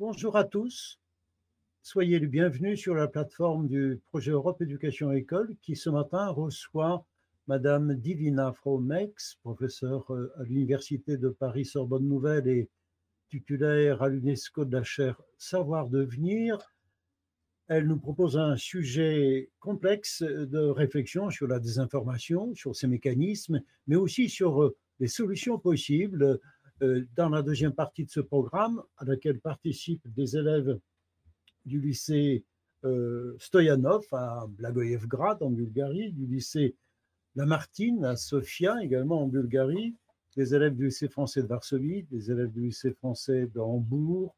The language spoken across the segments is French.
Bonjour à tous. Soyez les bienvenus sur la plateforme du projet Europe Éducation École qui ce matin reçoit Madame Divina Fromex, professeure euh, à l'Université de Paris Sorbonne Nouvelle et titulaire à l'UNESCO de la chaire Savoir devenir. Elle nous propose un sujet complexe de réflexion sur la désinformation, sur ses mécanismes, mais aussi sur euh, les solutions possibles. Euh, dans la deuxième partie de ce programme, à laquelle participent des élèves du lycée euh, Stoyanov à Blagoevgrad en Bulgarie, du lycée Lamartine à Sofia également en Bulgarie, des élèves du lycée français de Varsovie, des élèves du lycée français de Hambourg,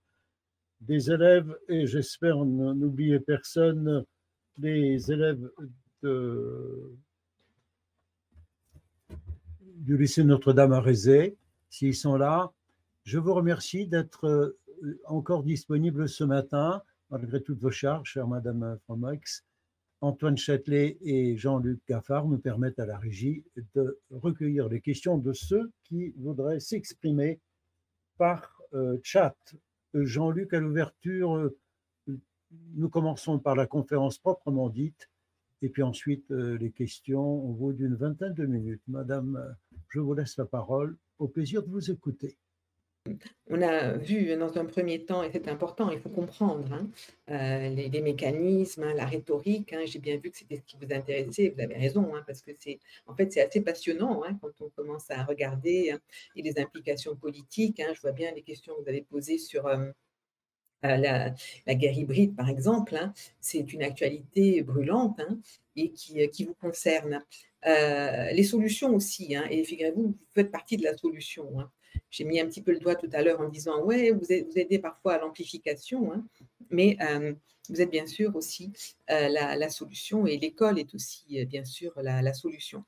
des élèves, et j'espère n'oublier personne, des élèves du lycée Notre-Dame à Rézé, s'ils sont là. Je vous remercie d'être euh, encore disponible ce matin, malgré toutes vos charges, chère Madame Fromax. Antoine Châtelet et Jean-Luc Gaffard nous permettent à la régie de recueillir les questions de ceux qui voudraient s'exprimer par euh, chat. Jean-Luc, à l'ouverture, euh, nous commençons par la conférence proprement dite, et puis ensuite les questions au bout d'une vingtaine de minutes. Madame, je vous laisse la parole au plaisir de vous écouter. On a vu dans un premier temps, et c'est important, il faut comprendre hein, euh, les, mécanismes, hein, la rhétorique. Hein. J'ai bien vu que c'était ce qui vous intéressait. Vous avez raison, parce que c'est en fait c'est assez passionnant quand on commence à regarder et les implications politiques. je vois bien les questions que vous avez posées sur euh, euh, la, guerre hybride, par exemple. c'est une actualité brûlante et qui, qui, vous concerne. les solutions aussi, et figurez-vous, vous faites partie de la solution. J'ai mis un petit peu le doigt tout à l'heure en disant, ouais, vous, aidez parfois à l'amplification, hein, mais euh, vous êtes bien sûr aussi euh, la, solution et l'école est aussi euh, bien sûr la, solution.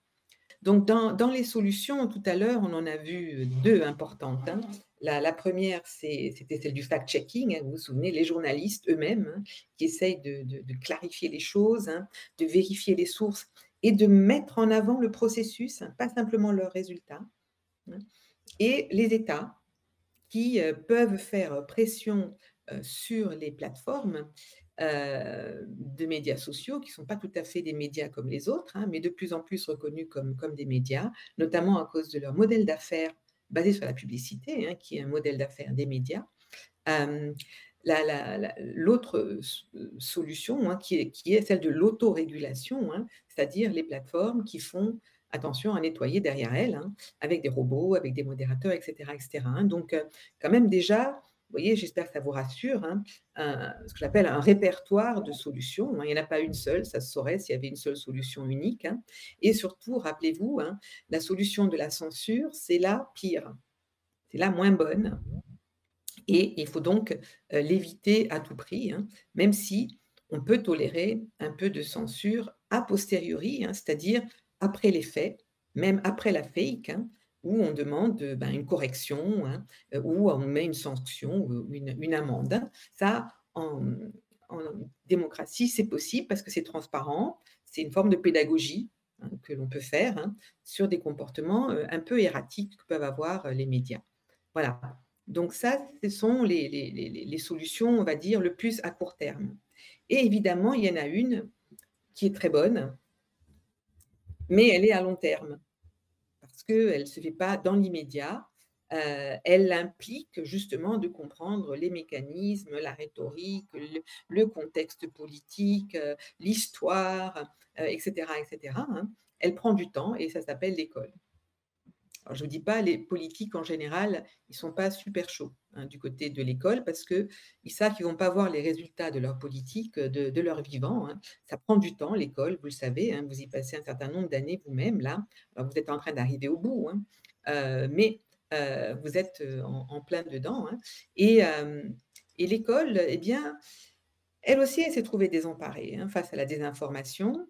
Donc, dans, les solutions, tout à l'heure, on en a vu deux importantes. Hein. La, première, c'était celle du fact-checking. Hein. vous vous souvenez, les journalistes eux-mêmes qui essayent de, clarifier les choses, de vérifier les sources et de mettre en avant le processus, pas simplement leurs résultats et les États qui euh, peuvent faire pression euh, sur les plateformes euh, de médias sociaux, qui ne sont pas tout à fait des médias comme les autres, hein, mais de plus en plus reconnus comme des médias, notamment à cause de leur modèle d'affaires basé sur la publicité, hein, qui est un modèle d'affaires des médias. L'autre solution, hein, qui, est, celle de l'autorégulation, c'est-à-dire les plateformes qui font attention à nettoyer derrière elle, hein, avec des robots, avec des modérateurs, etc. etc. Hein. Donc, euh, quand même déjà, vous voyez, j'espère que ça vous rassure, hein, ce que j'appelle un répertoire de solutions. Il n'y en a pas une seule, ça se saurait s'il y avait une seule solution unique. Et surtout, rappelez-vous, la solution de la censure, c'est la pire, c'est la moins bonne. Et il faut donc euh, l'éviter à tout prix, même si on peut tolérer un peu de censure a posteriori, c'est-à-dire après les faits, même après la fake, hein, où on demande ben, une correction, hein, euh, où on met une sanction ou une, amende. Hein. Ça, en, démocratie, c'est possible parce que c'est transparent, c'est une forme de pédagogie que l'on peut faire sur des comportements euh, un peu erratiques que peuvent avoir euh, les médias. Voilà. Donc ça, ce sont les, solutions, on va dire, le plus à court terme. Et évidemment, il y en a une qui est très bonne, mais elle est à long terme parce qu'elle ne se fait pas dans l'immédiat. Euh, elle implique justement de comprendre les mécanismes, la rhétorique, le, contexte politique, euh, l'histoire, etc. Euh, etc. Hein. Elle prend du temps et ça s'appelle l'école je ne vous dis pas, les politiques en général, ils ne sont pas super chauds hein, du côté de l'école parce qu'ils savent qu'ils ne vont pas voir les résultats de leur politique, de, leur vivant. Hein. Ça prend du temps, l'école, vous le savez, hein, vous y passez un certain nombre d'années vous-même, là. vous êtes en train d'arriver au bout, euh, mais euh, vous êtes euh, en, plein dedans. Et, et l'école, eh bien, elle aussi, elle s'est trouvée désemparée face à la désinformation.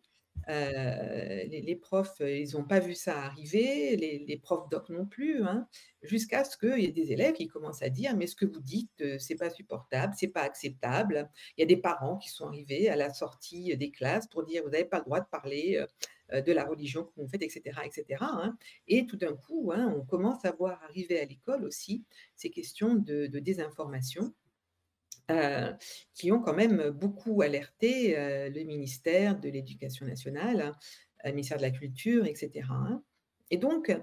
Euh, les, profs, euh, ils n'ont pas vu ça arriver, les, profs doc non plus, hein, jusqu'à ce qu'il y ait des élèves qui commencent à dire mais ce que vous dites, euh, c'est pas supportable, c'est pas acceptable. Il y a des parents qui sont arrivés à la sortie des classes pour dire vous n'avez pas le droit de parler de la religion que vous faites, etc., etc. Hein. Et tout d'un coup, hein, on commence à voir arriver à l'école aussi ces questions de désinformation qui ont quand même beaucoup alerté le ministère de l'Éducation nationale, le ministère de la Culture, etc. Hein. Et donc,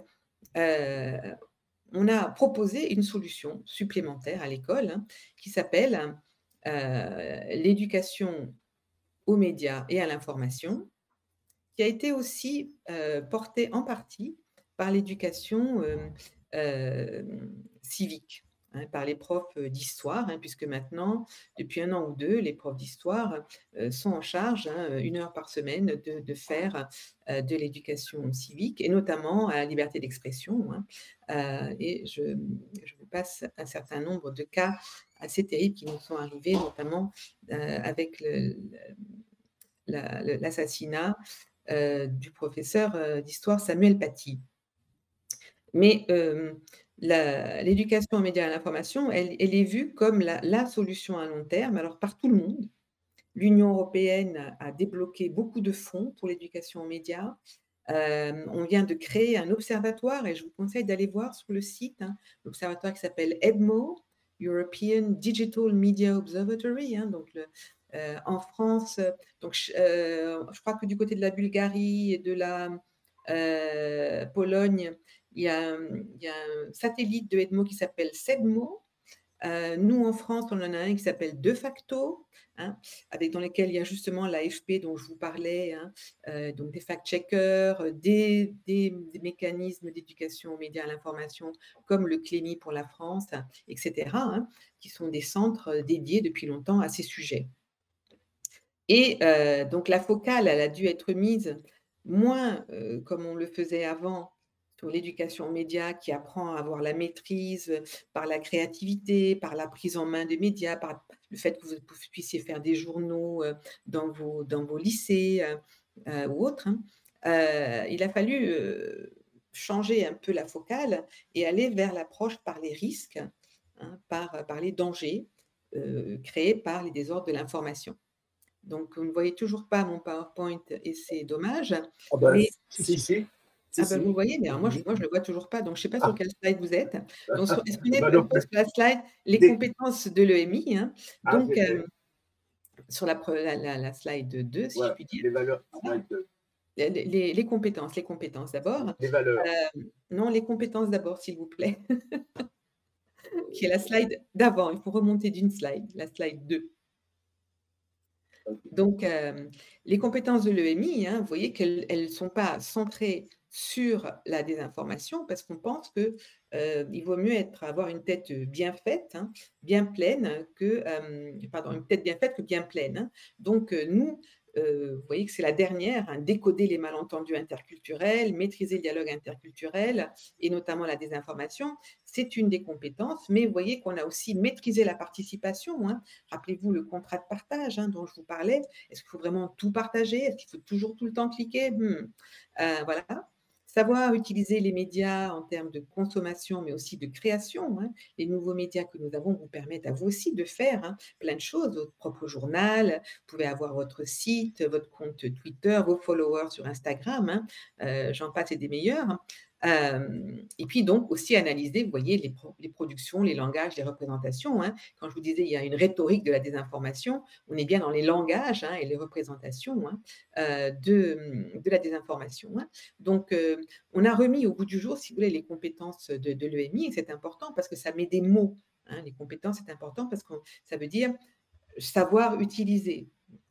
on a proposé une solution supplémentaire à l'école hein, qui s'appelle l'éducation aux médias et à l'information, qui a été aussi portée en partie par l'éducation civique. Hein, par les profs d'histoire, hein, puisque maintenant, depuis un an ou deux, les profs d'histoire sont en charge, hein, une heure par semaine, de, faire de l'éducation civique, et notamment à la liberté d'expression. et je, vous passe un certain nombre de cas assez terribles qui nous sont arrivés, notamment avec l'assassinat du professeur d'histoire Samuel Paty. Mais l'éducation aux médias et à l'information, elle, est vue comme la, solution à long terme, alors par tout le monde. L'Union européenne a débloqué beaucoup de fonds pour l'éducation aux médias. Euh, on vient de créer un observatoire et je vous conseille d'aller voir sur le site hein, l'observatoire qui s'appelle EDMO, European Digital Media Observatory. Hein, donc euh, en France, donc, euh, je crois que du côté de la Bulgarie et de la Pologne, il y, a, un satellite de Edmo qui s'appelle SEDMO. Euh, nous, en France, on en a un qui s'appelle De facto, hein, avec, dans lequel il y a justement l'AFP dont je vous parlais, hein, euh, donc des fact-checkers, des, mécanismes d'éducation aux médias à l'information, comme le CLEMI pour la France, etc., hein, qui sont des centres dédiés depuis longtemps à ces sujets. Et euh, donc la focale, elle a dû être mise moins comme on le faisait avant l'éducation média qui apprend à avoir la maîtrise par la créativité, par la prise en main des médias, par le fait que vous puissiez faire des journaux dans vos, dans vos lycées ou autres. Hein. il a fallu changer un peu la focale et aller vers l'approche par les risques, hein, par, par les dangers créés par les désordres de l'information. Donc, vous ne voyez toujours pas mon PowerPoint et c'est dommage. Ah ben, si, si. Ah bah, vous voyez, mais moi, je ne le vois toujours pas. Donc, je ne sais pas sur ah. quel slide vous êtes. Donc, est-ce qu'on est bah, sur la slide les compétences de l'EMI hein. ah, Donc, euh, sur la, la, slide 2, si je puis dire. Les valeurs, Les, les, compétences, les compétences d'abord. Les valeurs. Euh, non, les compétences d'abord, s'il vous plaît. qui est la slide d'avant. Il faut remonter d'une slide, la slide 2. Donc, euh, les compétences de l'EMI, hein, vous voyez qu'elles ne sont pas centrées sur la désinformation parce qu'on pense qu'il euh, vaut mieux avoir une tête bien faite, hein, bien pleine, que, euh, pardon, une tête bien faite que bien pleine. Hein. Donc, euh, nous, vous voyez que c'est la dernière, hein, décoder les malentendus interculturels, maîtriser le dialogue interculturel et notamment la désinformation, c'est une des compétences, mais vous voyez qu'on a aussi maîtrisé la participation. Rappelez-vous le contrat de partage dont je vous parlais. Est-ce qu'il faut vraiment tout partager? Est-ce qu'il faut toujours tout le temps cliquer? Hmm. Voilà savoir utiliser les médias en termes de consommation, mais aussi de création. Hein. Les nouveaux médias que nous avons vous permettent à vous aussi de faire hein, plein de choses, votre propre journal, vous pouvez avoir votre site, votre compte Twitter, vos followers sur Instagram, hein. euh, j'en passe et des meilleurs et puis donc aussi analyser, vous voyez, les, productions, les langages, les représentations. Hein. Quand je vous disais, il y a une rhétorique de la désinformation, on est bien dans les langages hein, et les représentations hein, euh, de, de, la désinformation. Donc, on a remis au bout du jour, si vous voulez, les compétences de, de l'EMI, et c'est important parce que ça met des mots. les compétences, c'est important parce que ça veut dire savoir utiliser,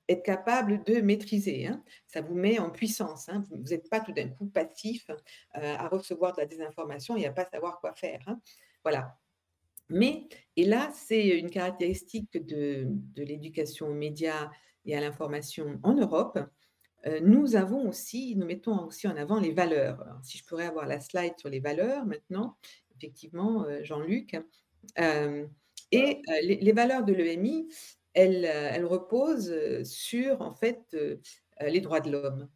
être capable de maîtriser. Hein. Ça vous met en puissance. Hein. Vous n'êtes pas tout d'un coup passif euh, à recevoir de la désinformation et à pas savoir quoi faire. Hein. Voilà. Mais, et là, c'est une caractéristique de, l'éducation aux médias et à l'information en Europe. Euh, nous avons aussi, nous mettons aussi en avant les valeurs. si je pourrais avoir la slide sur les valeurs maintenant, effectivement, euh, Jean-Luc. et les, valeurs de l'EMI, elle, euh, elle repose euh, sur en fait euh, les droits de l'homme.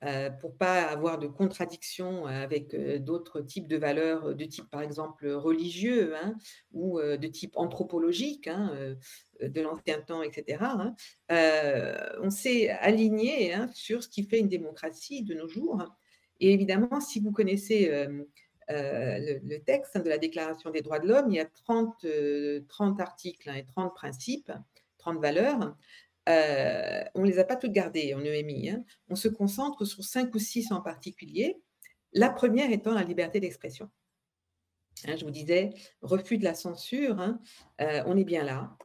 Hein. pour pas avoir de contradiction avec d'autres types de valeurs, de type par exemple religieux hein, ou de type anthropologique, hein, de l'ancien temps, etc. on s'est aligné sur ce qui fait une démocratie de nos jours. Et évidemment, si vous connaissez le, texte de la Déclaration des droits de l'homme, il y a 30, 30 articles hein, et 30 principes, 30 valeurs. on ne les a pas toutes gardées en EMI. Hein. On se concentre sur cinq ou six en particulier. La première étant la liberté d'expression. Hein, je vous disais, refus de la censure, on est bien là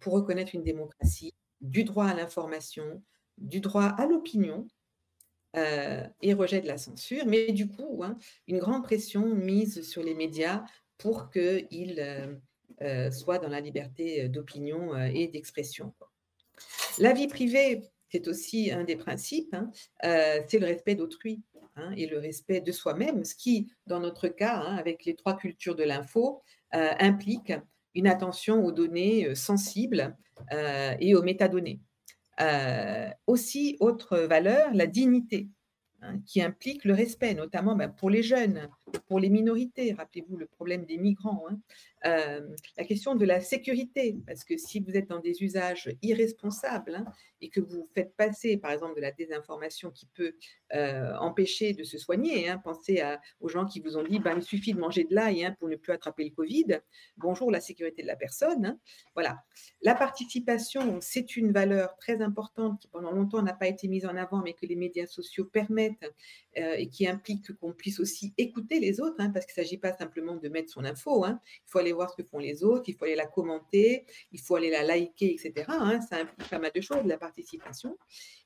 pour reconnaître une démocratie, du droit à l'information, du droit à l'opinion euh, et rejet de la censure, mais du coup, hein, une grande pression mise sur les médias pour qu'ils euh, euh, soient dans la liberté d'opinion et d'expression. La vie privée, c'est aussi un des principes, hein, c'est le respect d'autrui. Hein, et le respect de soi-même, ce qui, dans notre cas, avec les trois cultures de l'info, implique une attention aux données sensibles et aux métadonnées. Euh, aussi, autre valeur, la dignité. Hein, qui implique le respect, notamment ben, pour les jeunes, pour les minorités. Rappelez-vous le problème des migrants. Hein. Euh, la question de la sécurité, parce que si vous êtes dans des usages irresponsables hein, et que vous faites passer, par exemple, de la désinformation qui peut euh, empêcher de se soigner, pensez aux gens qui vous ont dit ben, il suffit de manger de l'ail pour ne plus attraper le Covid. Bonjour la sécurité de la personne. Voilà. La participation, c'est une valeur très importante qui pendant longtemps n'a pas été mise en avant, mais que les médias sociaux permettent et qui implique qu'on puisse aussi écouter les autres, hein, parce qu'il ne s'agit pas simplement de mettre son info. Hein. Il faut aller voir ce que font les autres, il faut aller la commenter, il faut aller la liker, etc. Hein. Ça implique pas mal de choses, la participation.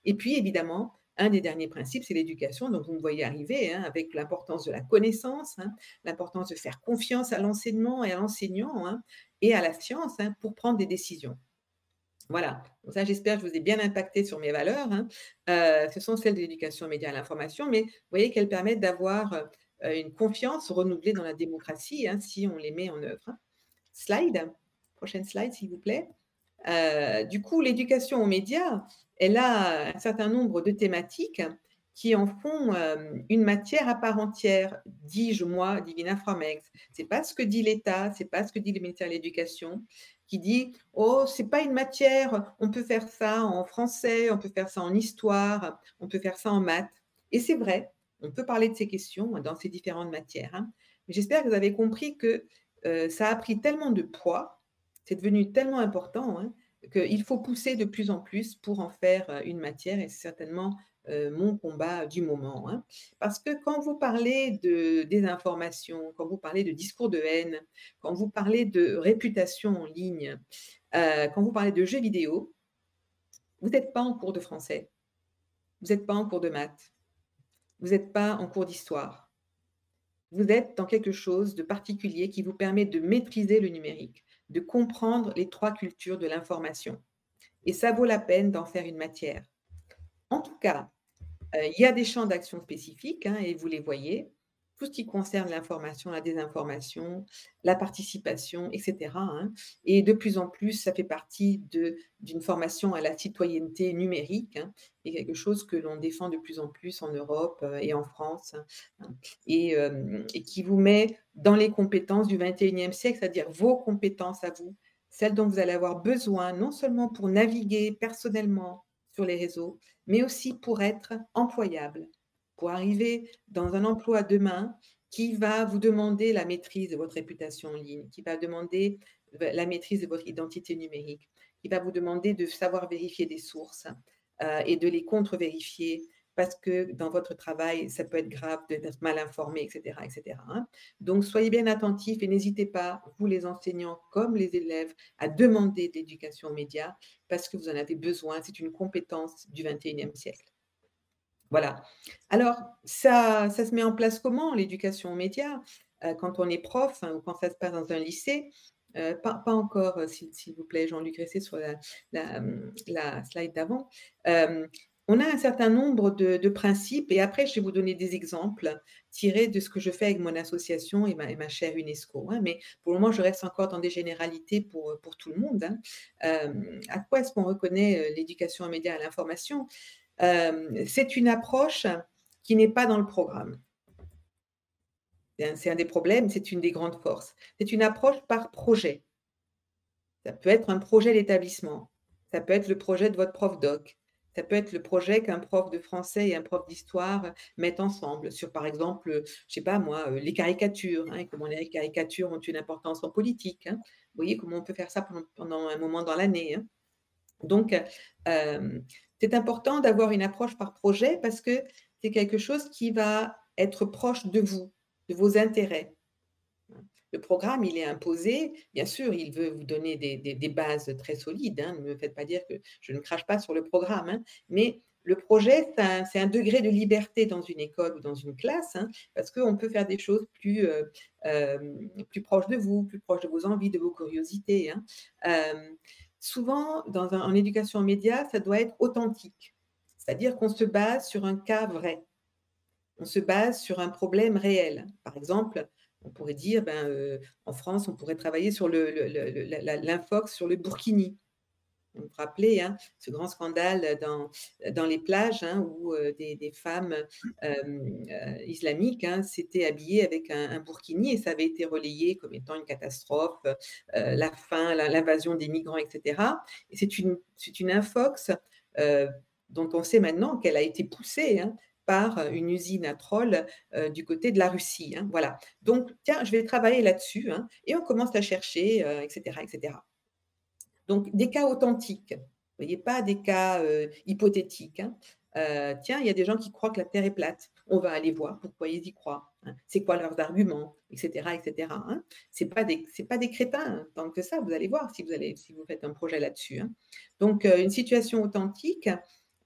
Et puis, évidemment, un des derniers principes, c'est l'éducation. Donc, vous me voyez arriver avec l'importance de la connaissance, l'importance de faire confiance à l'enseignement et à l'enseignant et à la science pour prendre des décisions. Voilà. Ça, j'espère que je vous ai bien impacté sur mes valeurs. Hein. Euh, ce sont celles de l'éducation aux médias et à l'information, mais vous voyez qu'elles permettent d'avoir euh, une confiance renouvelée dans la démocratie hein, si on les met en œuvre. Hein. Slide. Prochaine slide, s'il vous plaît. Euh, du coup, l'éducation aux médias, elle a un certain nombre de thématiques qui en font une matière à part entière, dis-je moi, Divina Fromex. C'est pas ce que dit l'État, c'est pas ce que dit le ministère de l'Éducation, qui dit oh c'est pas une matière, on peut faire ça en français, on peut faire ça en histoire, on peut faire ça en maths. Et c'est vrai, on peut parler de ces questions dans ces différentes matières. Hein. J'espère que vous avez compris que euh, ça a pris tellement de poids, c'est devenu tellement important hein, qu'il faut pousser de plus en plus pour en faire euh, une matière et certainement euh, mon combat du moment. Hein. Parce que quand vous parlez de désinformation, quand vous parlez de discours de haine, quand vous parlez de réputation en ligne, euh, quand vous parlez de jeux vidéo, vous n'êtes pas en cours de français, vous n'êtes pas en cours de maths, vous n'êtes pas en cours d'histoire. Vous êtes dans quelque chose de particulier qui vous permet de maîtriser le numérique, de comprendre les trois cultures de l'information. Et ça vaut la peine d'en faire une matière. En tout cas, euh, il y a des champs d'action spécifiques hein, et vous les voyez. Tout ce qui concerne l'information, la désinformation, la participation, etc. Hein. Et de plus en plus, ça fait partie d'une formation à la citoyenneté numérique hein, et quelque chose que l'on défend de plus en plus en Europe euh, et en France et, euh, et, qui vous met dans les compétences du 21e siècle, c'est-à-dire vos compétences à vous, celles dont vous allez avoir besoin, non seulement pour naviguer personnellement sur les réseaux, mais aussi pour être employable, pour arriver dans un emploi demain qui va vous demander la maîtrise de votre réputation en ligne, qui va demander la maîtrise de votre identité numérique, qui va vous demander de savoir vérifier des sources euh, et de les contre-vérifier parce que dans votre travail, ça peut être grave d'être mal informé, etc. etc. Hein. Donc, soyez bien attentifs et n'hésitez pas, vous les enseignants comme les élèves, à demander de l'éducation aux médias parce que vous en avez besoin. C'est une compétence du 21e siècle. Voilà. Alors, ça, ça se met en place comment, l'éducation aux médias? Euh, Quand on est prof hein, ou quand ça se passe dans un lycée, euh, pas, encore, euh, s'il vous plaît, Jean-Luc, restez sur la, la, slide d'avant on a un certain nombre de, principes et après, je vais vous donner des exemples tirés de ce que je fais avec mon association et ma, chère UNESCO. Hein. mais pour le moment, je reste encore dans des généralités pour, pour tout le monde. Hein. Euh, à quoi est-ce qu'on reconnaît euh, l'éducation aux médias et à l'information? Euh, C'est une approche qui n'est pas dans le programme. C'est un des problèmes, c'est une des grandes forces. C'est une approche par projet. Ça peut être un projet d'établissement, ça peut être le projet de votre prof doc, Ça peut être le projet qu'un prof de français et un prof d'histoire mettent ensemble sur, par exemple, je sais pas moi, les caricatures, hein, comment les caricatures ont une importance en politique. Hein. Vous voyez comment on peut faire ça pendant, un moment dans l'année. Hein. Donc, c'est important d'avoir une approche par projet parce que c'est quelque chose qui va être proche de vous, de vos intérêts. Le programme, il est imposé. Bien sûr, il veut vous donner des, bases très solides. Hein. Ne me faites pas dire que je ne crache pas sur le programme. Hein. Mais le projet, c'est un, degré de liberté dans une école ou dans une classe, hein, parce qu'on peut faire des choses plus, euh, euh, plus proches de vous, plus proches de vos envies, de vos curiosités. Euh, souvent, dans en éducation média, ça doit être authentique. C'est-à-dire qu'on se base sur un cas vrai. On se base sur un problème réel. Par exemple, on pourrait dire, ben, euh, en France, on pourrait travailler sur l'infox sur le burkini. Vous vous rappelez hein, ce grand scandale dans, les plages hein, où euh, des, femmes euh, islamiques hein, s'étaient habillées avec un, burkini et ça avait été relayé comme étant une catastrophe, la faim, l'invasion des migrants, etc. Et c'est une infox dont on sait maintenant qu'elle a été poussée une usine à troll du côté de la Russie. Hein, voilà. Donc, tiens, je vais travailler là-dessus hein, et on commence à chercher, etc., etc. Donc, des cas authentiques. Vous voyez, pas des cas hypothétiques. Hein. tiens, il y a des gens qui croient que la Terre est plate. On va aller voir pourquoi ils y croient. C'est quoi leurs arguments, etc., etc. C'est pas des, c'est pas des crétins tant que ça. Vous allez voir si vous allez, si vous faites un projet là-dessus. Donc, une situation authentique,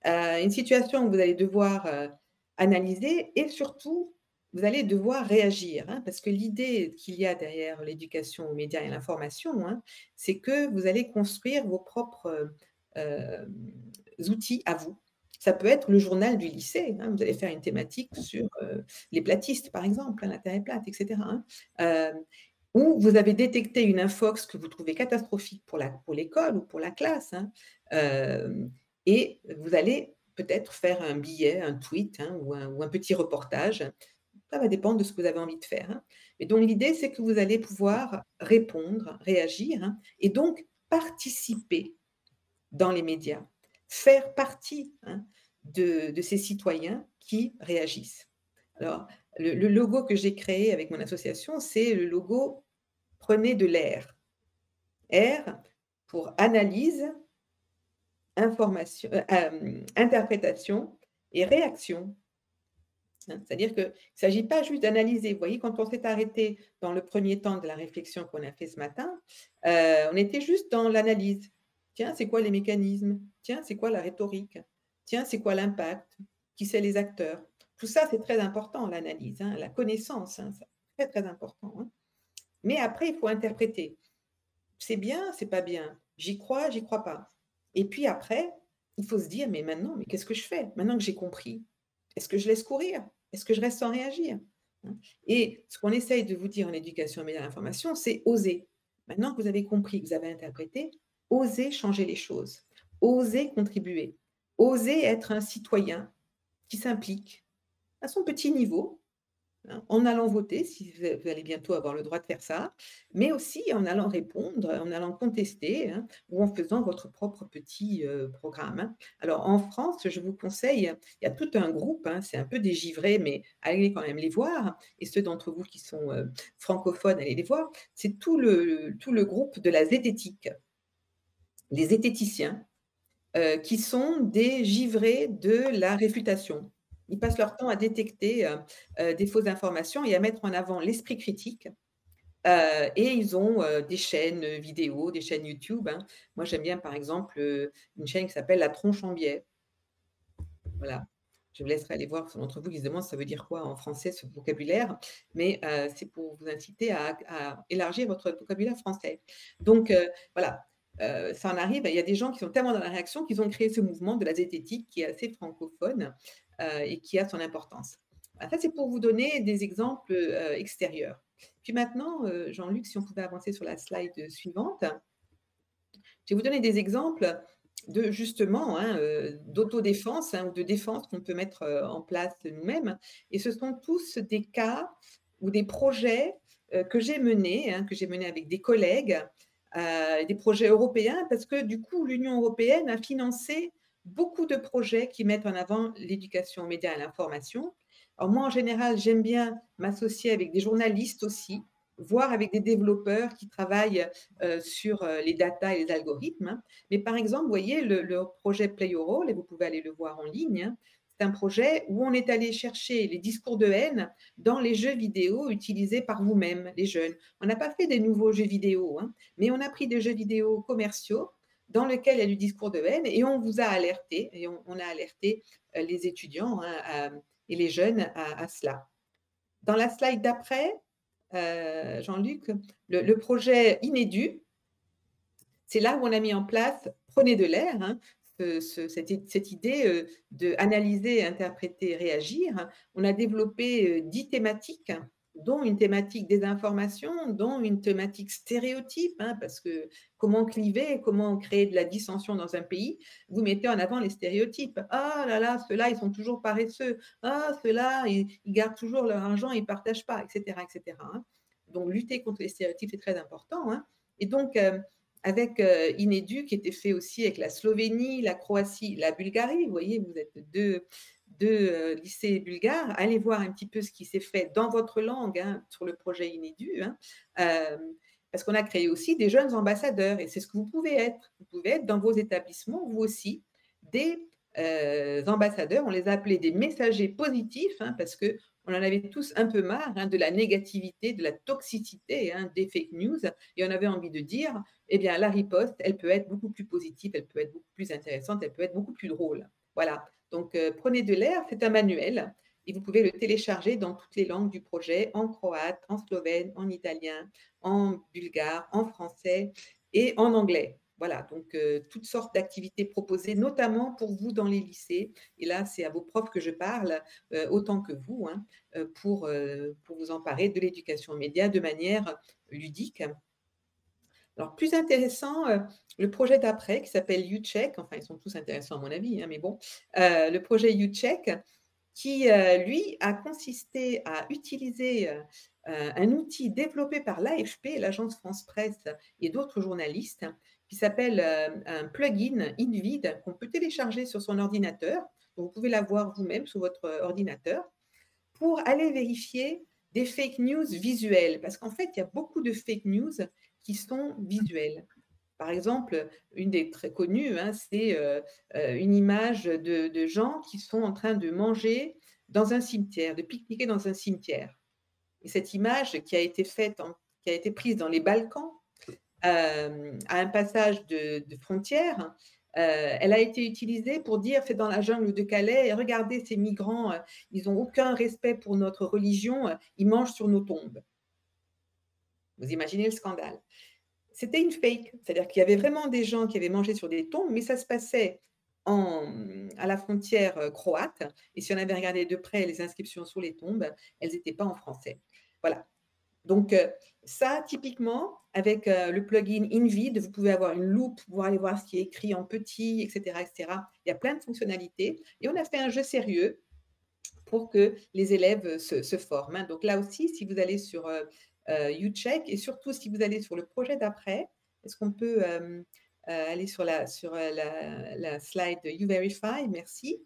une situation où vous allez devoir analyser et surtout, vous allez devoir réagir, hein, parce que l'idée qu'il y a derrière l'éducation aux médias et l'information, hein, c'est que vous allez construire vos propres euh, outils à vous. Ça peut être le journal du lycée. Hein, vous allez faire une thématique sur euh, les platistes, par exemple, la plate, etc. Euh, ou vous avez détecté une infox que vous trouvez catastrophique pour l'école pour ou pour la classe. et vous allez peut-être faire un billet, un tweet hein, ou, un, petit reportage. Ça va dépendre de ce que vous avez envie de faire. Hein. Mais donc l'idée, c'est que vous allez pouvoir répondre, réagir hein, et donc participer dans les médias, faire partie de, ces citoyens qui réagissent. Alors, le, le logo que j'ai créé avec mon association, c'est le logo Prenez de l'air. R pour analyse, information, euh, euh, interprétation et réaction. Hein, c'est-à-dire qu'il ne s'agit pas juste d'analyser. Vous voyez, quand on s'est arrêté dans le premier temps de la réflexion qu'on a fait ce matin, euh, on était juste dans l'analyse. Tiens, c'est quoi les mécanismes? Tiens, c'est quoi la rhétorique? Tiens, c'est quoi l'impact? Qui c'est les acteurs? Tout ça, c'est très important, l'analyse, hein, la connaissance, hein, c'est très, très important. Mais après, il faut interpréter. C'est bien, c'est pas bien? J'y crois, j'y crois pas. Et puis après, il faut se dire, mais maintenant, mais qu'est-ce que je fais? Maintenant que j'ai compris, est-ce que je laisse courir? Est-ce que je reste sans réagir? Et ce qu'on essaye de vous dire en éducation et médias d'information, c'est oser. Maintenant que vous avez compris, que vous avez interprété, oser changer les choses, oser contribuer, oser être un citoyen qui s'implique à son petit niveau, en allant voter, si vous allez bientôt avoir le droit de faire ça, mais aussi en allant répondre, en allant contester hein, ou en faisant votre propre petit euh, programme. Hein. Alors en France, je vous conseille, il y a tout un groupe, c'est un peu dégivré, mais allez quand même les voir, et ceux d'entre vous qui sont euh, francophones, allez les voir, c'est tout le, tout le groupe de la zététique, les zététiciens, euh, qui sont des givrés de la réfutation. Ils passent leur temps à détecter euh, euh, des fausses informations et à mettre en avant l'esprit critique. Euh, et ils ont des chaînes vidéo, des chaînes YouTube. Hein. Moi, j'aime bien, par exemple, une chaîne qui s'appelle La Tronche en biais. Voilà. Je vous laisserai aller voir d'entre vous qui se demandent ça veut dire quoi en français ce vocabulaire, mais c'est pour vous inciter à, élargir votre vocabulaire français. Donc voilà, ça en arrive. Il y a des gens qui sont tellement dans la réaction qu'ils ont créé ce mouvement de la zététique qui est assez francophone et qui a son importance. Ah, ça, c'est pour vous donner des exemples euh, extérieurs. Puis maintenant, euh, Jean-Luc, si on pouvait avancer sur la slide suivante, je vais vous donner des exemples de justement hein, d'autodéfense hein, ou de défense qu'on peut mettre en place nous-mêmes. Et ce sont tous des cas ou des projets que j'ai menés, hein, que j'ai menés avec des collègues, des projets européens, parce que du coup, l'Union européenne a financé beaucoup de projets qui mettent en avant l'éducation aux médias et à l'information. Alors moi, en général, j'aime bien m'associer avec des journalistes aussi, voire avec des développeurs qui travaillent euh, sur euh, les data et les algorithmes. Hein. Mais par exemple, vous voyez le, projet Play Your Role, et vous pouvez aller le voir en ligne, hein. c'est un projet où on est allé chercher les discours de haine dans les jeux vidéo utilisés par vous-même, les jeunes. On n'a pas fait des nouveaux jeux vidéo, hein, mais on a pris des jeux vidéo commerciaux dans lesquels il y a du discours de haine et on vous a alerté, et on, a alerté euh, les étudiants et les jeunes à cela. Dans la slide d'après, euh, Jean-Luc, le, projet Inédu, c'est là où on a mis en place Prenez de l'air, hein, cette, idée euh, de analyser, interpréter, réagir. On a développé dix thématiques dont une thématique des informations, dont une thématique stéréotype, hein, parce que comment cliver, comment créer de la dissension dans un pays, vous mettez en avant les stéréotypes. Ah là là, ceux-là, ils sont toujours paresseux. Ah, ceux-là, ils, gardent toujours leur argent, ils ne partagent pas, etc. etc. Hein. Donc, lutter contre les stéréotypes, c'est très important. Hein. Et donc, euh, avec euh, Inédu, qui était fait aussi avec la Slovénie, la Croatie, la Bulgarie, vous voyez, vous êtes deux, de euh, lycée bulgare, allez voir un petit peu ce qui s'est fait dans votre langue hein, sur le projet Inédu, hein, euh, parce qu'on a créé aussi des jeunes ambassadeurs, et c'est ce que vous pouvez être. Vous pouvez être dans vos établissements, vous aussi, des euh, ambassadeurs, on les a appelés des messagers positifs, hein, parce que on en avait tous un peu marre de la négativité, de la toxicité des fake news, et on avait envie de dire, eh bien, la riposte, elle peut être beaucoup plus positive, elle peut être beaucoup plus intéressante, elle peut être beaucoup plus drôle. Voilà. Donc, euh, prenez de l'air, c'est un manuel et vous pouvez le télécharger dans toutes les langues du projet, en croate, en slovène, en italien, en bulgare, en français et en anglais. Voilà, donc euh, toutes sortes d'activités proposées, notamment pour vous dans les lycées. Et là, c'est à vos profs que je parle, euh, autant que vous, hein, pour, vous emparer de l'éducation aux médias de manière ludique. Alors, plus intéressant, euh, le projet d'après qui s'appelle UCheck, enfin, ils sont tous intéressants à mon avis, hein, mais bon, euh, le projet UCheck qui, euh, lui, a consisté à utiliser un outil développé par l'AFP, l'agence France Presse et d'autres journalistes, qui s'appelle un plugin InVid qu'on peut télécharger sur son ordinateur. vous pouvez l'avoir vous-même sur votre ordinateur pour aller vérifier des fake news visuelles. Parce qu'en fait, il y a beaucoup de fake news qui sont visuels. Par exemple, une des très connues, hein, c'est euh, euh, une image de, gens qui sont en train de manger dans un cimetière, de pique-niquer dans un cimetière. Et cette image qui a été faite, qui a été prise dans les Balkans, euh, à un passage de, frontière, elle a été utilisée pour dire c'est dans la jungle de Calais, regardez ces migrants, ils n'ont aucun respect pour notre religion, ils mangent sur nos tombes. Vous imaginez le scandale. C'était une fake, c'est-à-dire qu'il y avait vraiment des gens qui avaient mangé sur des tombes, mais ça se passait en, à la frontière euh, croate. Et si on avait regardé de près les inscriptions sur les tombes, elles n'étaient pas en français. Voilà. Donc euh, ça, typiquement, avec euh, le plugin InVid, vous pouvez avoir une loupe, pour aller voir ce qui est écrit en petit, etc., etc. Il y a plein de fonctionnalités. Et on a fait un jeu sérieux pour que les élèves se, forment. Donc là aussi, si vous allez sur YouCheck. Et surtout, si vous allez sur le projet d'après, est-ce qu'on peut euh, euh, aller sur la, sur la, slide YouVerify Merci.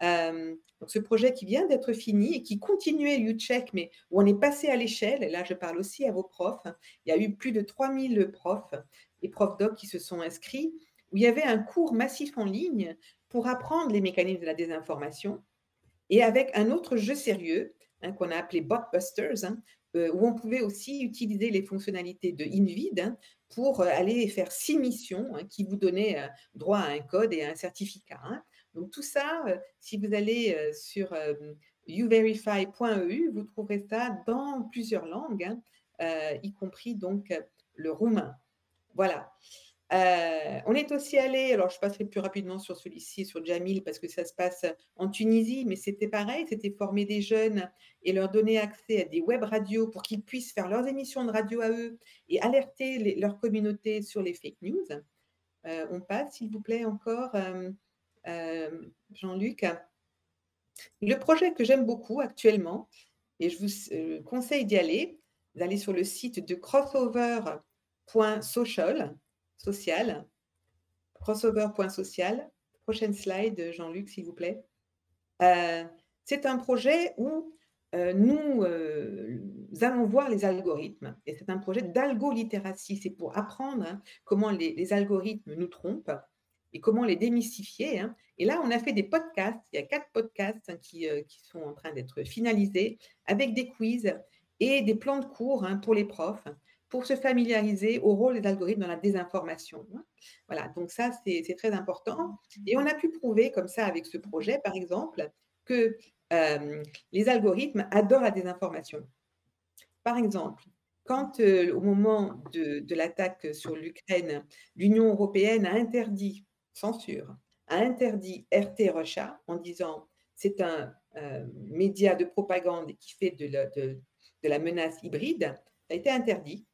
donc ce projet qui vient d'être fini et qui continuait YouCheck, mais où on est passé à l'échelle, et là je parle aussi à vos profs, il y a eu plus de 3000 profs et profs doc qui se sont inscrits, où il y avait un cours massif en ligne pour apprendre les mécanismes de la désinformation, et avec un autre jeu sérieux hein, qu'on a appelé Botbusters, hein, euh, où on pouvait aussi utiliser les fonctionnalités de InVid hein, pour euh, aller faire six missions hein, qui vous donnaient euh, droit à un code et à un certificat. Hein. Donc tout ça, si vous allez sur uverify.eu, vous trouverez ça dans plusieurs langues, y compris donc le roumain. Voilà. Euh, on est aussi allé, alors je passerai plus rapidement sur celui-ci, sur Jamil, parce que ça se passe en Tunisie, mais c'était pareil, c'était former des jeunes et leur donner accès à des web radios pour qu'ils puissent faire leurs émissions de radio à eux et alerter leur communauté sur les fake news. Euh, on passe, s'il vous plaît, encore, euh, Jean-Luc. Le projet que j'aime beaucoup actuellement, et je vous conseille d'y aller, d'aller sur le site de crossover.social social, crossover.social, Prochaine slide, Jean-Luc, s'il vous plaît. Euh, c'est un projet où euh, nous, allons voir les algorithmes. Et c'est un projet d'algolittératie. C'est pour apprendre hein, comment les, algorithmes nous trompent et comment les démystifier. Hein. Et là, on a fait des podcasts. Il y a quatre podcasts hein, qui, qui, sont en train d'être finalisés avec des quiz et des plans de cours pour les profs pour se familiariser au rôle des algorithmes dans la désinformation. Voilà, donc ça, c'est très important. Et on a pu prouver comme ça avec ce projet, par exemple, que euh, les algorithmes adorent la désinformation. Par exemple, quand euh, au moment de, l'attaque sur l'Ukraine, l'Union européenne a interdit, censure, a interdit RT Russia en disant c'est un euh, média de propagande qui fait de de la menace hybride, ça a été interdit.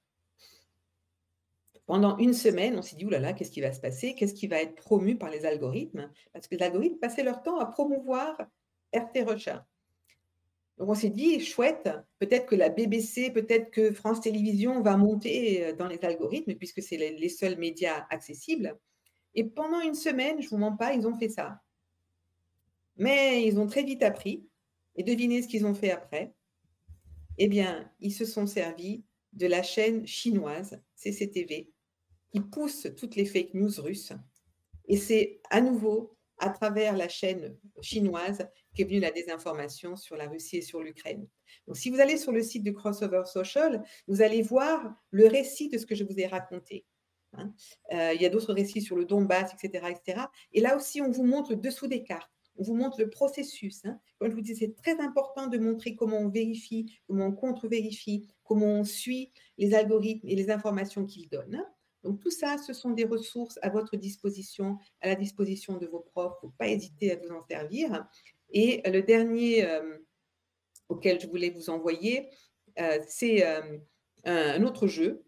Pendant une semaine, on s'est dit, oulala, qu'est-ce qui va se passer? Qu'est-ce qui va être promu par les algorithmes? Parce que les algorithmes passaient leur temps à promouvoir RT Rocha. Donc on s'est dit, chouette, peut-être que la BBC, peut-être que France Télévisions va monter euh, dans les algorithmes, puisque c'est les seuls médias accessibles. Et pendant une semaine, je ne vous mens pas, ils ont fait ça. Mais ils ont très vite appris. Et devinez ce qu'ils ont fait après? Eh bien, ils se sont servis de la chaîne chinoise CCTV qui pousse toutes les fake news russes. Et c'est à nouveau à travers la chaîne chinoise qu'est venue la désinformation sur la Russie et sur l'Ukraine. Donc, si vous allez sur le site de Crossover Social, vous allez voir le récit de ce que je vous ai raconté. Hein. Euh, il y a d'autres récits sur le Donbass, etc., etc. Et là aussi, on vous montre le dessous des cartes. On vous montre le processus. Hein. Comme je vous dis, c'est très important de montrer comment on vérifie, comment on contre-vérifie, comment on suit les algorithmes et les informations qu'ils donnent. Donc tout ça, ce sont des ressources à votre disposition, à la disposition de vos profs. Il ne faut pas hésiter à vous en servir. Et le dernier euh, auquel je voulais vous envoyer, euh, c'est euh, un autre jeu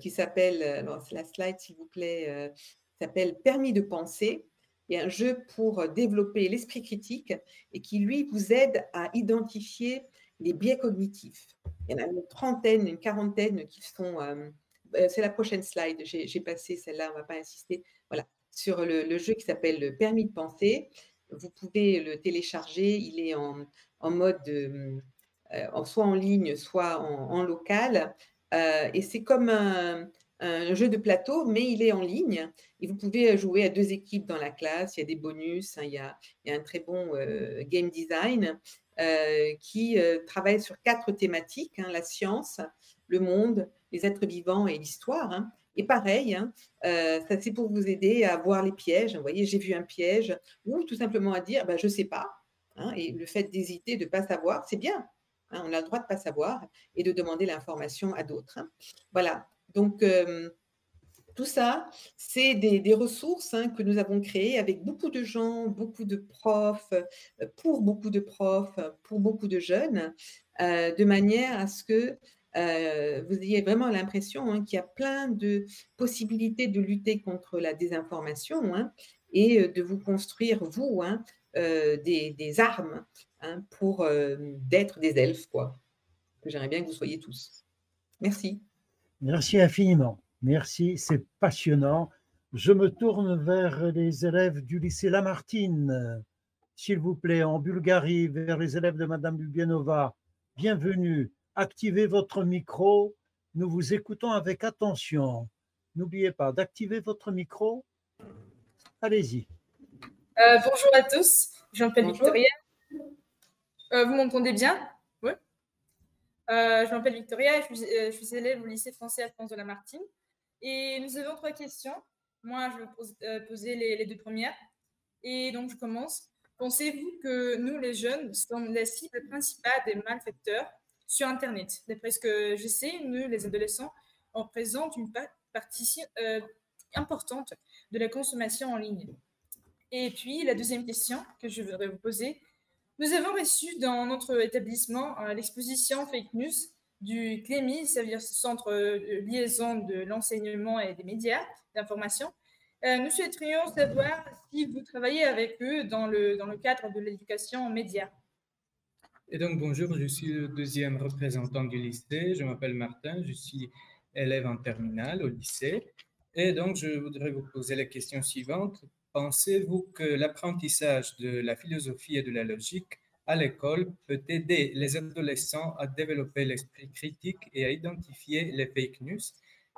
qui s'appelle, la slide s'il vous plaît, s'appelle Permis de penser. Et un jeu pour développer l'esprit critique et qui, lui, vous aide à identifier les biais cognitifs. Il y en a une trentaine, une quarantaine qui sont euh, c'est la prochaine slide, j'ai passé celle-là, on ne va pas insister. Voilà, sur le, jeu qui s'appelle le permis de penser. Vous pouvez le télécharger, il est en, mode euh, soit en ligne, soit en, local. Euh, et c'est comme un, jeu de plateau, mais il est en ligne. Et vous pouvez jouer à deux équipes dans la classe. Il y a des bonus, hein, il, y a, un très bon game design qui travaille sur quatre thématiques hein, la science, le monde, les êtres vivants et l'histoire. Hein. Et pareil, hein, euh, ça c'est pour vous aider à voir les pièges. Vous voyez, j'ai vu un piège, ou tout simplement à dire, bah, je ne sais pas. Hein, et le fait d'hésiter, de ne pas savoir, c'est bien. on a le droit de ne pas savoir et de demander l'information à d'autres. Voilà. Donc, euh, tout ça, c'est des, ressources que nous avons créées avec beaucoup de gens, beaucoup de profs, euh, pour beaucoup de profs, pour beaucoup de jeunes, de manière à ce que euh, vous ayez vraiment l'impression hein, qu'il y a plein de possibilités de lutter contre la désinformation hein, et euh, de vous construire, vous, hein, euh, des, armes pour d'être des elfes, quoi. J'aimerais bien que vous soyez tous. Merci. Merci infiniment. Merci, c'est passionnant. Je me tourne vers les élèves du lycée Lamartine, s'il vous plaît, en Bulgarie, vers les élèves de Madame Lubianova. Bienvenue activez votre micro. Nous vous écoutons avec attention. N'oubliez pas d'activer votre micro. Allez-y. Euh, bonjour à tous, je m'appelle Victoria. Euh, vous m'entendez bien? Oui. Euh, je m'appelle Victoria, je suis, je suis, élève au lycée français Alphonse de la Martine. Et nous avons trois questions. Moi, je vais poser les, les, deux premières. Et donc, je commence. Pensez-vous que nous, les jeunes, sommes la cible principale des malfaiteurs? Sur Internet. D'après ce que je sais, nous, les adolescents, on représente une partie euh, importante de la consommation en ligne. Et puis, la deuxième question que je voudrais vous poser, nous avons reçu dans notre établissement euh, l'exposition fake news du CLEMI, c'est-à-dire ce centre de liaison de l'enseignement et des médias d'information. Euh, nous souhaiterions savoir si vous travaillez avec eux dans le, dans le cadre de l'éducation aux médias. Et donc, bonjour, je suis le deuxième représentant du lycée. Je m'appelle Martin, je suis élève en terminale au lycée. Et donc, je voudrais vous poser la question suivante. pensez-vous que l'apprentissage de la philosophie et de la logique à l'école peut aider les adolescents à développer l'esprit critique et à identifier les fake news?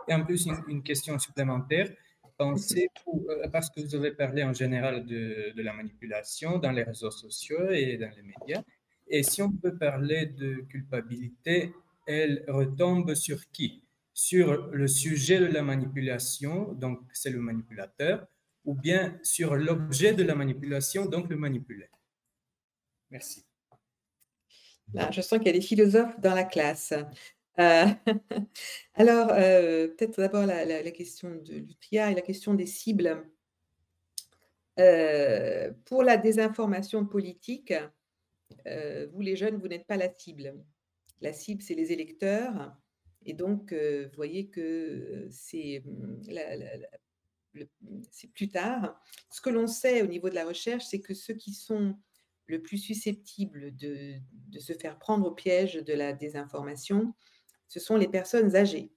Et en plus, une, question supplémentaire, pensez-vous, euh, parce que vous avez parlé en général de, de la manipulation dans les réseaux sociaux et dans les médias, et si on peut parler de culpabilité, elle retombe sur qui? Sur le sujet de la manipulation, donc c'est le manipulateur, ou bien sur l'objet de la manipulation, donc le manipulé Merci. je sens qu'il y a des philosophes dans la classe. Euh, alors, euh, peut-être d'abord la, question de l'utria et la question des cibles. Euh, pour la désinformation politique, vous les jeunes, vous n'êtes pas la cible. La cible, c'est les électeurs. Et donc, vous voyez que c'est hum, plus tard. Ce que l'on sait au niveau de la recherche, c'est que ceux qui sont le plus susceptibles de, se faire prendre au piège de la désinformation, ce sont les personnes âgées,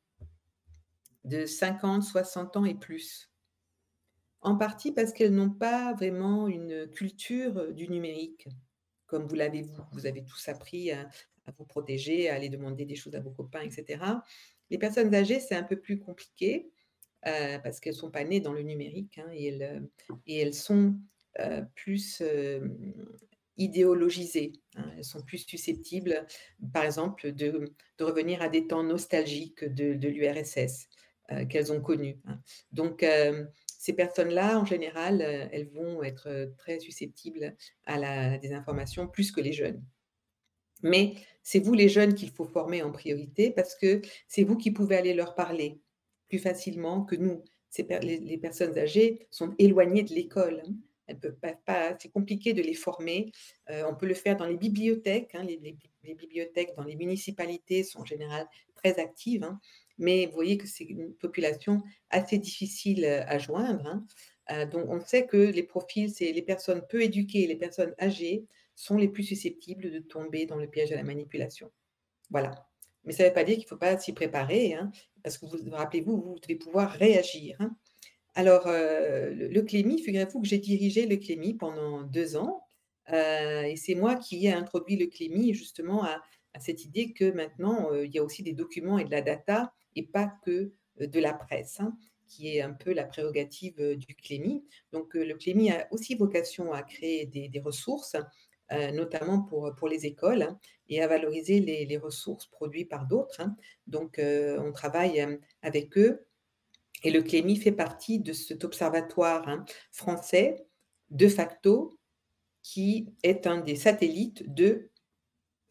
de 50, 60 ans et plus. En partie parce qu'elles n'ont pas vraiment une culture du numérique comme vous l'avez vous, vous avez tous appris à, vous protéger, à aller demander des choses à vos copains, etc. Les personnes âgées, c'est un peu plus compliqué euh, parce qu'elles ne sont pas nées dans le numérique hein, et, elles, et, elles, sont euh, plus euh, idéologisées. Hein. elles sont plus susceptibles, par exemple, de, revenir à des temps nostalgiques de, de l'URSS qu'elles ont connus. Hein. Donc, ces personnes-là, en général, euh, elles vont être euh, très susceptibles à la désinformation plus que les jeunes. Mais c'est vous les jeunes qu'il faut former en priorité parce que c'est vous qui pouvez aller leur parler plus facilement que nous. les, personnes âgées sont éloignées de l'école. Hein. C'est compliqué de les former. Euh, on peut le faire dans les bibliothèques. Hein. Les, bibliothèques dans les municipalités sont en général très actives. Hein mais vous voyez que c'est une population assez difficile à joindre. Hein. donc, on sait que les profils, c'est les personnes peu éduquées, les personnes âgées sont les plus susceptibles de tomber dans le piège de la manipulation. Voilà. Mais ça ne veut pas dire qu'il ne faut pas s'y préparer, hein, parce que vous rappelez-vous, vous devez pouvoir réagir. Hein. Alors, le, Clémy, figurez-vous que j'ai dirigé le Clémy pendant deux ans, et c'est moi qui ai introduit le Clémy justement à cette idée que maintenant, il y a aussi des documents et de la data et pas que de la presse, hein, qui est un peu la prérogative du Clémy. Donc le Clémy a aussi vocation à créer des, ressources, notamment pour, pour les écoles, hein, et à valoriser les, ressources produites par d'autres. Hein. Donc on travaille avec eux. Et le Clémy fait partie de cet observatoire français, de facto, qui est un des satellites de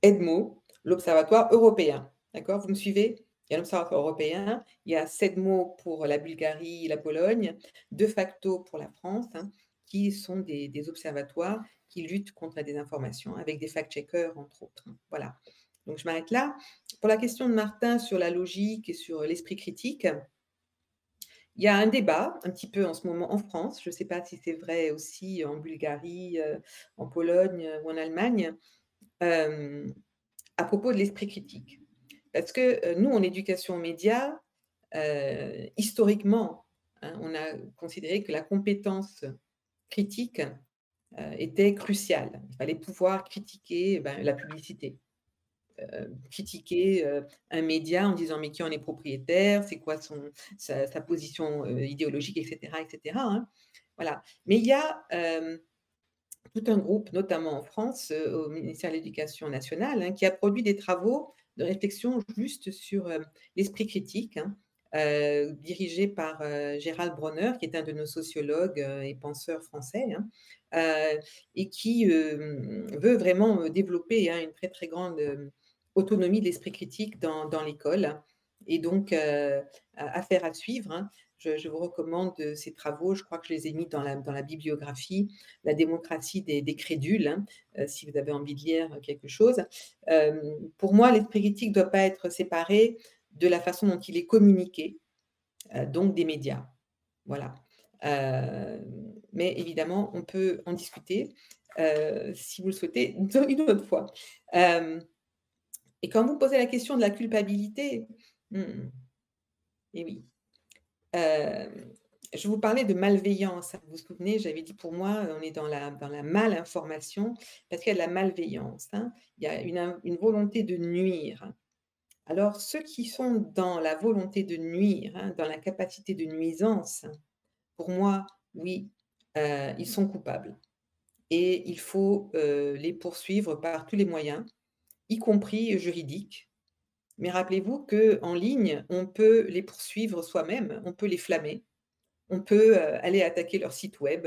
EDMO, l'Observatoire européen. D'accord? Vous me suivez? Il y a l'Observatoire européen, il y a sept mots pour la Bulgarie la Pologne, de facto pour la France, hein, qui sont des, observatoires qui luttent contre la désinformation, avec des fact-checkers, entre autres. Voilà. Donc, je m'arrête là. Pour la question de Martin sur la logique et sur l'esprit critique, il y a un débat un petit peu en ce moment en France, je ne sais pas si c'est vrai aussi en Bulgarie, euh, en Pologne ou en Allemagne, euh, à propos de l'esprit critique. Parce que nous, en éducation média, historiquement, hein, on a considéré que la compétence critique était cruciale. Il fallait pouvoir critiquer ben, la publicité. critiquer un média en disant mais qui en est propriétaire, c'est quoi sa, position idéologique, etc. etc. Hein. Voilà. Mais il y a tout un groupe, notamment en France, au ministère de l'Éducation nationale, hein, qui a produit des travaux de réflexion juste sur l'esprit critique, hein, dirigé par Gérald Bronner, qui est un de nos sociologues et penseurs français, hein, et qui veut vraiment développer hein, une très très grande autonomie de l'esprit critique dans, dans l'école. Et donc, affaire à suivre. Je, vous recommande ces travaux. Je crois que je les ai mis dans la, bibliographie, La démocratie des, crédules, hein, euh, si vous avez envie de lire quelque chose. Euh, pour moi, l'esprit critique ne doit pas être séparé de la façon dont il est communiqué, euh, donc des médias. Voilà. mais évidemment, on peut en discuter si vous le souhaitez une autre fois. et quand vous posez la question de la culpabilité, hmm, et oui, je vous parlais de malveillance. Vous vous souvenez, j'avais dit pour moi, on est dans la, malinformation parce qu'il y a de la malveillance. Hein. Il y a une, une, volonté de nuire. Alors, ceux qui sont dans la volonté de nuire, hein, dans la capacité de nuisance, pour moi, oui, euh, ils sont coupables. Et il faut euh, les poursuivre par tous les moyens, y compris juridiques. Mais rappelez-vous qu'en ligne, on peut les poursuivre soi-même, on peut les flammer on peut euh, aller attaquer leur site web,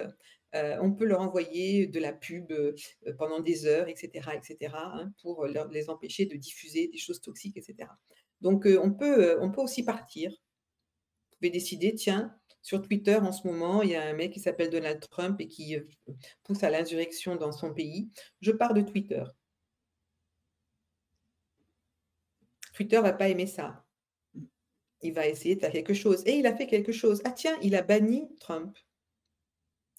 euh, on peut leur envoyer de la pub euh, pendant des heures, etc., etc., hein, pour les empêcher de diffuser des choses toxiques, etc. Donc, on, peut, on peut aussi partir. Vous pouvez décider, tiens, sur Twitter en ce moment, il y a un mec qui s'appelle Donald Trump et qui pousse à l'insurrection dans son pays. Je pars de Twitter. Twitter va pas aimer ça il va essayer de faire quelque chose. Et il a fait quelque chose. Ah tiens, il a banni Trump.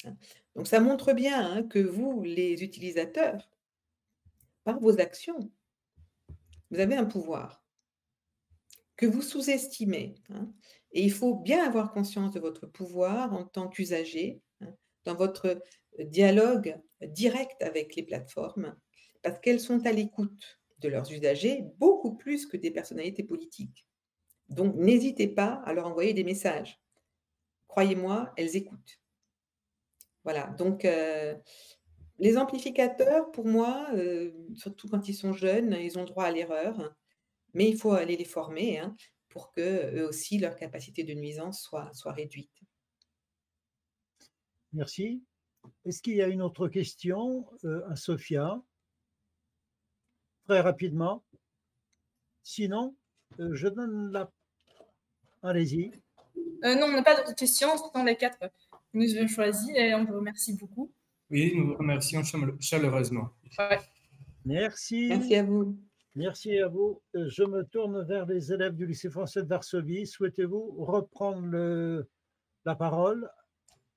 Hein. Donc ça montre bien hein, que vous, les utilisateurs, par vos actions, vous avez un pouvoir que vous sous-estimez. Hein. Et il faut bien avoir conscience de votre pouvoir en tant qu'usager, dans votre dialogue direct avec les plateformes, parce qu'elles sont à l'écoute de leurs usagers beaucoup plus que des personnalités politiques. Donc, n'hésitez pas à leur envoyer des messages. Croyez-moi, elles écoutent. Voilà, donc euh, les amplificateurs, pour moi, euh, surtout quand ils sont jeunes, ils ont droit à l'erreur, mais il faut aller les former hein, pour que eux aussi, leur capacité de nuisance soit, soit réduite. Merci. Est-ce qu'il y a une autre question euh, à Sophia? Très rapidement. Sinon, je donne la Allez-y. Euh, non, on n'a pas d'autres questions. Ce sont les quatre que nous avons choisis et on vous remercie beaucoup. Oui, nous vous remercions chaleureusement. Merci. Merci à vous. Merci à vous. Euh, je me tourne vers les élèves du lycée français de Varsovie. Souhaitez-vous reprendre le, la parole?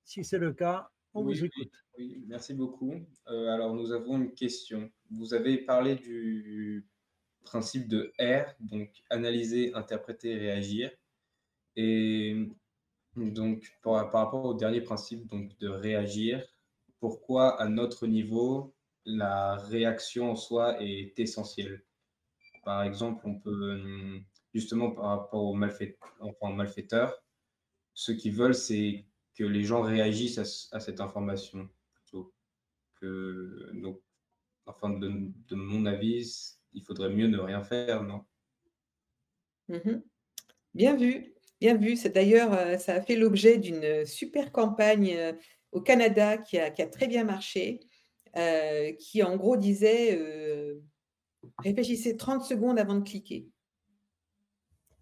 Si c'est le cas, on vous écoute. Merci beaucoup. Euh, alors, nous avons une question. Vous avez parlé du principe de R, donc analyser, interpréter, réagir. Et donc, par, rapport au dernier principe donc, de réagir, pourquoi à notre niveau, la réaction en soi est essentielle? Par exemple, on peut, justement par rapport aux, malfaiteurs, ce qu'ils veulent, c'est que les gens réagissent à, cette information donc enfin de, mon avis il faudrait mieux ne rien faire non? Mmh bien vu Bien vu. C'est d'ailleurs, euh, ça a fait l'objet d'une super campagne euh, au Canada qui a, très bien marché, euh, qui en gros disait réfléchissez 30 secondes avant de cliquer.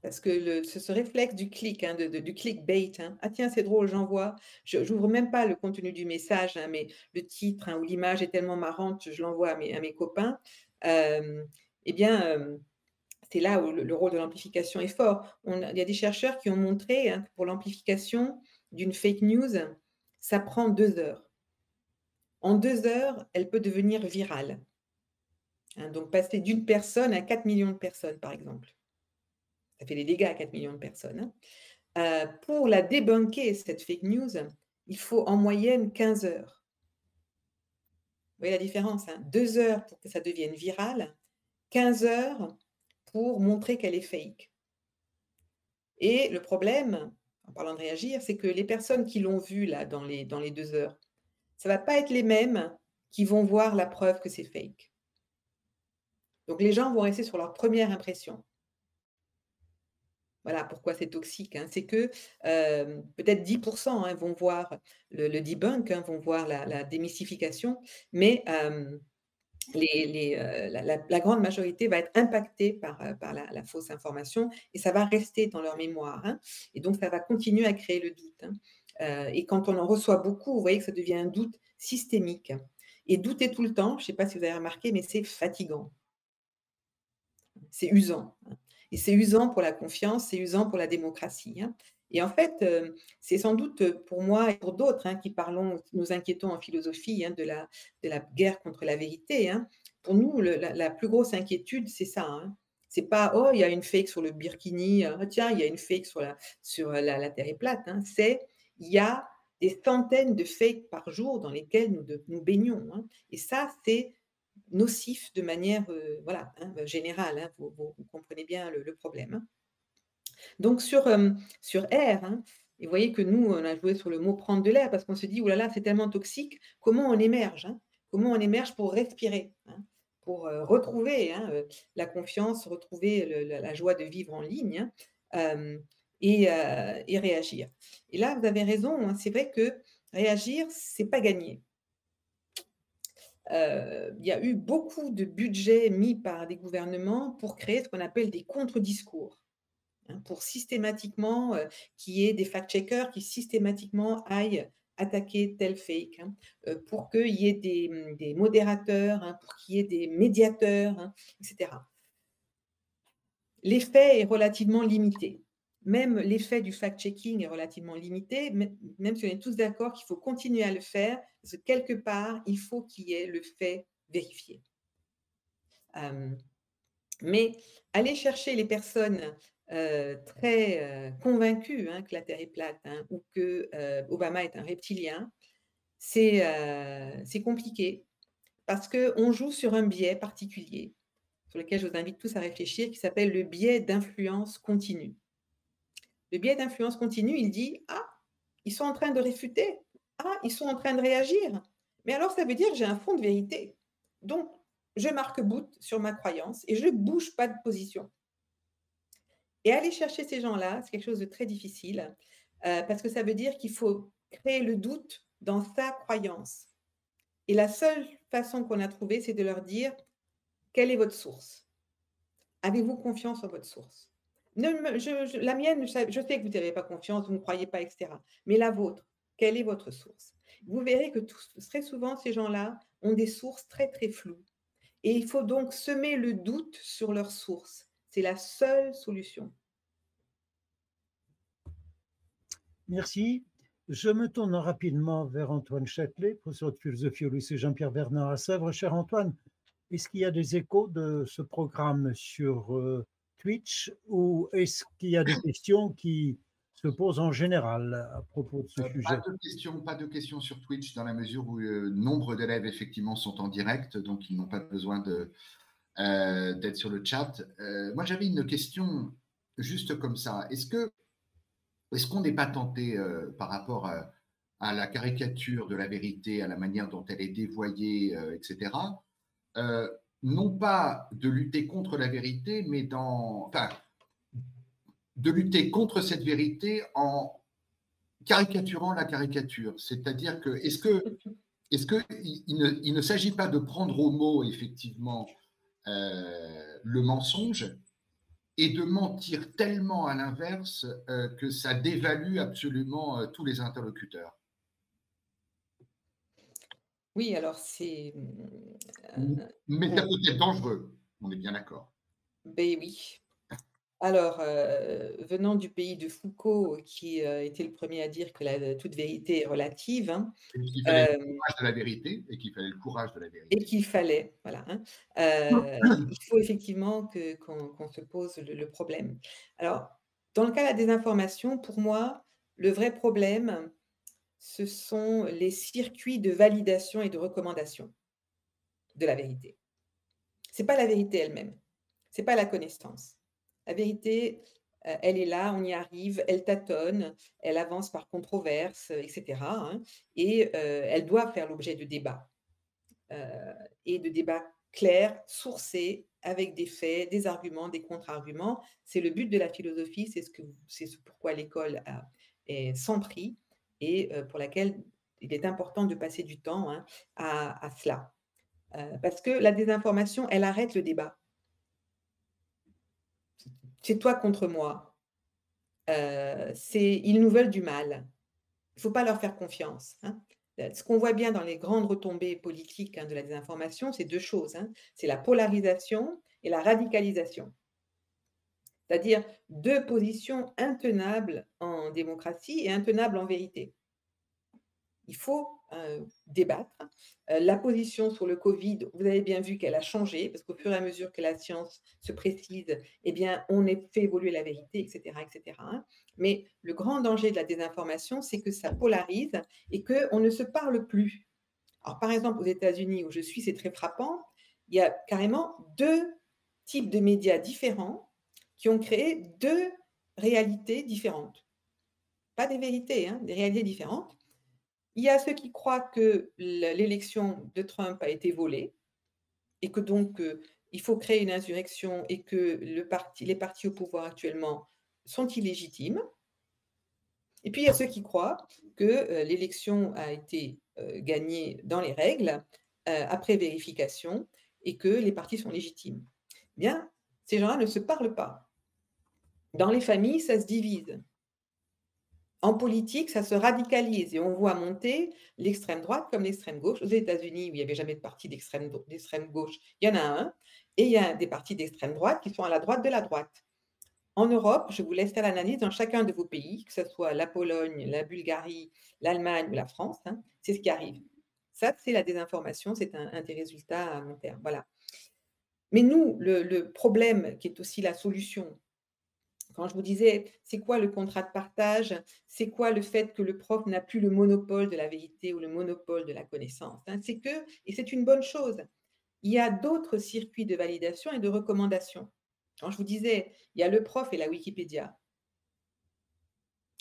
Parce que ce, réflexe du clic, hein, du clickbait, hein. ah tiens, c'est drôle, j'envoie. Je n'ouvre même pas le contenu du message, hein, mais le titre ou l'image est tellement marrante, je l'envoie à mes, copains. eh bien, c'est là où le, rôle de l'amplification est fort. il y a des chercheurs qui ont montré hein, que pour l'amplification d'une fake news, ça prend deux heures. En deux heures, elle peut devenir virale. Hein, donc passer d'une personne à 4 millions de personnes, par exemple. Ça fait des dégâts à 4 millions de personnes. Hein. Euh, pour la débunker, cette fake news, il faut en moyenne 15 heures. Vous voyez la différence Deux heures pour que ça devienne viral, 15 heures pour montrer qu'elle est fake. Et le problème, en parlant de réagir, c'est que les personnes qui l'ont vue là dans les, dans les deux heures, ça ne va pas être les mêmes qui vont voir la preuve que c'est fake. Donc les gens vont rester sur leur première impression. Voilà pourquoi c'est toxique. Hein. C'est que euh, peut-être 10% hein, vont voir le, debunk, hein, vont voir la, démystification, mais euh, euh, la, grande majorité va être impactée par, euh, la, fausse information et ça va rester dans leur mémoire. Et donc, ça va continuer à créer le doute. Et quand on en reçoit beaucoup, vous voyez que ça devient un doute systémique. Et douter tout le temps, je ne sais pas si vous avez remarqué, mais c'est fatigant. C'est usant. Hein. Et c'est usant pour la confiance, c'est usant pour la démocratie. Et en fait, euh, c'est sans doute pour moi et pour d'autres hein, qui parlons, nous inquiétons en philosophie hein, de, la, de la guerre contre la vérité. Hein. Pour nous, la, plus grosse inquiétude, c'est ça. C'est pas oh il y a une fake sur le Birkini, ah, tiens il y a une fake sur la sur la, terre est plate. C'est il y a des centaines de fakes par jour dans lesquels nous, baignons. Hein. Et ça, c'est nocif de manière euh, voilà, hein, générale. Hein. Vous, comprenez bien le, problème. Donc sur, euh, sur R, et vous voyez que nous, on a joué sur le mot prendre de l'air parce qu'on se dit, oulala, là là, c'est tellement toxique, comment on émerge Comment on émerge pour respirer Pour euh, retrouver la confiance, retrouver la, joie de vivre en ligne et, et, réagir. Et là, vous avez raison, c'est vrai que réagir, c'est pas gagné. il y a eu beaucoup de budgets mis par des gouvernements pour créer ce qu'on appelle des contre-discours. Hein, pour systématiquement euh, qu'il y ait des fact-checkers qui systématiquement aillent attaquer tel fake, hein, euh, pour qu'il y ait des, mmh, modérateurs, hein, pour qu'il y ait des médiateurs, etc. L'effet est relativement limité. Même l'effet du fact-checking est relativement limité, même si on est tous d'accord qu'il faut continuer à le faire, parce que quelque part, il faut qu'il y ait le fait vérifié. mais aller chercher les personnes euh, très euh, convaincu hein, que la Terre est plate hein, ou que euh, Obama est un reptilien, c'est compliqué parce qu'on joue sur un biais particulier sur lequel je vous invite tous à réfléchir qui s'appelle le biais d'influence continue. Le biais d'influence continue, il dit Ah, ils sont en train de réfuter. Ah, ils sont en train de réagir. Mais alors, ça veut dire que j'ai un fond de vérité. Donc, je marque bout sur ma croyance et je ne bouge pas de position. Et aller chercher ces gens-là, c'est quelque chose de très difficile, euh, parce que ça veut dire qu'il faut créer le doute dans sa croyance. Et la seule façon qu'on a trouvée, c'est de leur dire, quelle est votre source? Avez-vous confiance en votre source? La mienne, je sais que vous n'avez pas confiance, vous ne croyez pas, etc. Mais la vôtre, quelle est votre source? Vous verrez que très souvent, ces gens-là ont des sources très, très floues. Et il faut donc semer le doute sur leur source. C'est la seule solution. Merci. Je me tourne rapidement vers Antoine Châtelet, professeur de philosophie au lycée Jean-Pierre Vernard à Sèvres. Cher Antoine, est-ce qu'il y a des échos de ce programme sur euh, Twitch ou est-ce qu'il y a des questions qui se posent en général à propos de ce euh, sujet? pas de, questions, pas de questions sur Twitch dans la mesure où euh, nombre d'élèves effectivement sont en direct, donc ils n'ont pas besoin de, euh, d'être sur le chat. Euh, moi, j'avais une question juste comme ça. Est-ce que est-ce qu'on n'est pas tenté par rapport à, la caricature de la vérité, à la manière dont elle est dévoyée, etc. non pas de lutter contre la vérité, mais de lutter contre cette vérité en caricaturant la caricature. C'est-à-dire que est-ce que il ne, ne s'agit pas de prendre au mot effectivement euh, le mensonge et de mentir tellement à l'inverse euh, que ça dévalue absolument euh, tous les interlocuteurs. Oui, alors c'est. Mais ça peut être dangereux, on est bien d'accord. Ben oui, alors, euh, venant du pays de Foucault, qui euh, était le premier à dire que la, toute vérité est relative. Hein, et qu'il fallait le euh, courage de la vérité, et qu'il fallait le courage de la vérité. Et qu'il fallait, voilà. Hein, il faut effectivement qu'on se pose le, problème. Alors, dans le cas de la désinformation, pour moi, le vrai problème, ce sont les circuits de validation et de recommandation de la vérité. Ce n'est pas la vérité elle-même, ce n'est pas la connaissance. La vérité, euh, elle est là, on y arrive, elle tâtonne, elle avance par controverse, etc. Hein, et euh, elle doit faire l'objet de débats. Euh, et de débats clairs, sourcés, avec des faits, des arguments, des contre-arguments. C'est le but de la philosophie, c'est ce, que, c'est pourquoi l'école est sans prix et pour laquelle il est important de passer du temps hein, à, cela. parce que la désinformation, elle arrête le débat c'est toi contre moi. Ils nous veulent du mal. Il ne faut pas leur faire confiance. Hein. Ce qu'on voit bien dans les grandes retombées politiques hein, de la désinformation, c'est deux choses. C'est la polarisation et la radicalisation. C'est-à-dire deux positions intenables en démocratie et intenables en vérité. il faut débattre. la position sur le Covid, vous avez bien vu qu'elle a changé, parce qu'au fur et à mesure que la science se précise, eh bien, on fait évoluer la vérité, etc. etc. Hein. Mais le grand danger de la désinformation, c'est que ça polarise et qu'on ne se parle plus. Alors, par exemple, aux États-Unis, où je suis, c'est très frappant, il y a carrément deux types de médias différents qui ont créé deux réalités différentes. Pas des vérités, hein, des réalités différentes. Il y a ceux qui croient que l'élection de Trump a été volée et que donc euh, il faut créer une insurrection et que le parti, les partis au pouvoir actuellement sont illégitimes. Et puis il y a ceux qui croient que euh, l'élection a été euh, gagnée dans les règles après vérification et que les partis sont légitimes. Bien, ces gens-là ne se parlent pas. Dans les familles, ça se divise en politique, ça se radicalise et on voit monter l'extrême droite comme l'extrême gauche. Aux États-Unis, où il n'y avait jamais de parti d'extrême gauche, il y en a un. Et il y a des partis d'extrême droite qui sont à la droite de la droite. En Europe, je vous laisse faire l'analyse dans chacun de vos pays, que ce soit la Pologne, la Bulgarie, l'Allemagne ou la France. Hein, c'est ce qui arrive. Ça, c'est la désinformation, c'est un, des résultats à long terme. Voilà. Mais nous, le problème qui est aussi la solution, quand je vous disais, c'est quoi le contrat de partage? C'est quoi le fait que le prof n'a plus le monopole de la vérité ou le monopole de la connaissance hein? C'est que, et c'est une bonne chose, il y a d'autres circuits de validation et de recommandation. Quand je vous disais, il y a le prof et la Wikipédia.